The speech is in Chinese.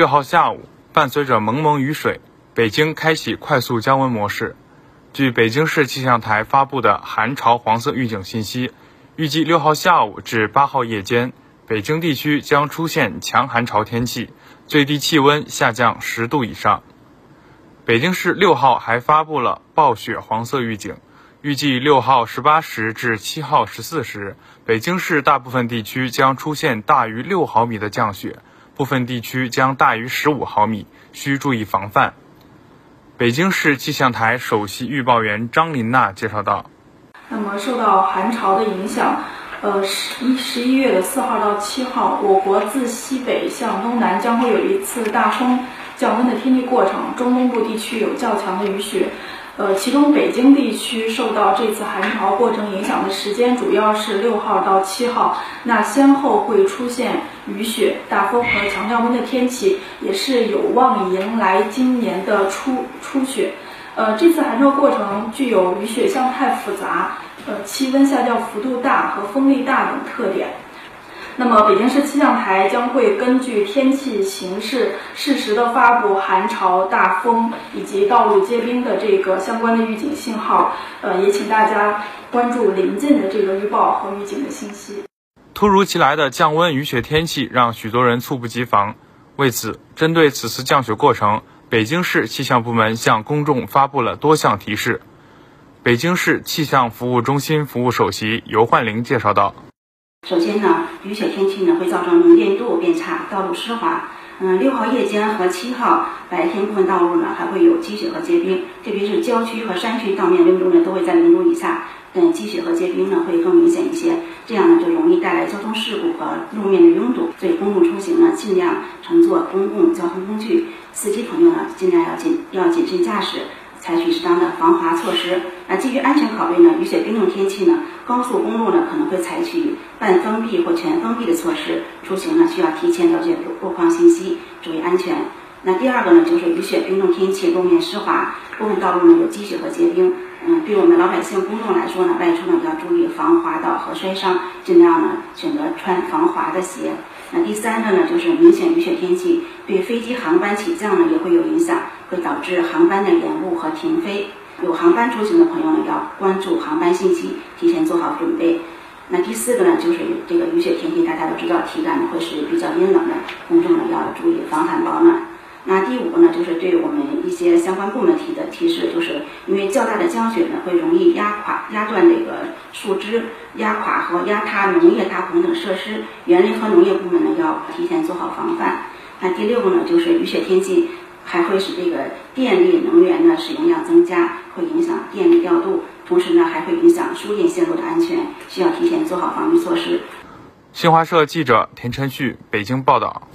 六号下午，伴随着蒙蒙雨水，北京开启快速降温模式。据北京市气象台发布的寒潮黄色预警信息，预计六号下午至八号夜间，北京地区将出现强寒潮天气，最低气温下降十度以上。北京市六号还发布了暴雪黄色预警，预计六号十八时至七号十四时，北京市大部分地区将出现大于六毫米的降雪，部分地区将大于十五毫米，需注意防范。北京市气象台首席预报员张琳娜介绍道：“那么受到寒潮的影响，呃，十一十一月的四号到七号，我国自西北向东南将会有一次大风。”降温的天气过程，中东部地区有较强的雨雪，呃，其中北京地区受到这次寒潮过程影响的时间主要是六号到七号，那先后会出现雨雪、大风和强降温的天气，也是有望迎来今年的初初雪。呃，这次寒潮过程具有雨雪向态复杂、呃，气温下降幅度大和风力大等特点。那么，北京市气象台将会根据天气形势，适时的发布寒潮、大风以及道路结冰的这个相关的预警信号。呃，也请大家关注临近的这个预报和预警的信息。突如其来的降温雨雪天气让许多人猝不及防。为此，针对此次降雪过程，北京市气象部门向公众发布了多项提示。北京市气象服务中心服务首席尤焕玲介绍道。首先呢，雨雪天气呢会造成能见度变差，道路湿滑。嗯，六号夜间和七号白天部分道路呢还会有积雪和结冰，特别是郊区和山区道面温度呢都会在零度以下，嗯，积雪和结冰呢会更明显一些，这样呢就容易带来交通事故和路面的拥堵。所以公共出行呢尽量乘坐公共交通工具，司机朋友呢尽量要谨要谨慎驾驶。采取适当的防滑措施。那基于安全考虑呢，雨雪冰冻天气呢，高速公路呢可能会采取半封闭或全封闭的措施。出行呢需要提前了解路况信息，注意安全。那第二个呢，就是雨雪冰冻天气，路面湿滑，部分道路呢有积雪和结冰。嗯，对我们老百姓公众来说呢，外出呢要注意防滑倒和摔伤，尽量呢选择穿防滑的鞋。那第三个呢，就是明显雨雪天气对飞机航班起降呢也会有影响，会导致航班的延误和停飞。有航班出行的朋友呢，要关注航班信息，提前做好准备。那第四个呢，就是这个雨雪天气，大家都知道体感呢会是比较阴冷的，公众呢要注意防寒保暖。那第五个呢，就是对我们一些相关部门提的提示，就是因为较大的降雪呢，会容易压垮、压断这个树枝，压垮和压塌农业大棚等设施，园林和农业部门呢要提前做好防范。那第六个呢，就是雨雪天气还会使这个电力能源的使用量增加，会影响电力调度，同时呢还会影响输电线路的安全，需要提前做好防御措施。新华社记者田晨旭北京报道。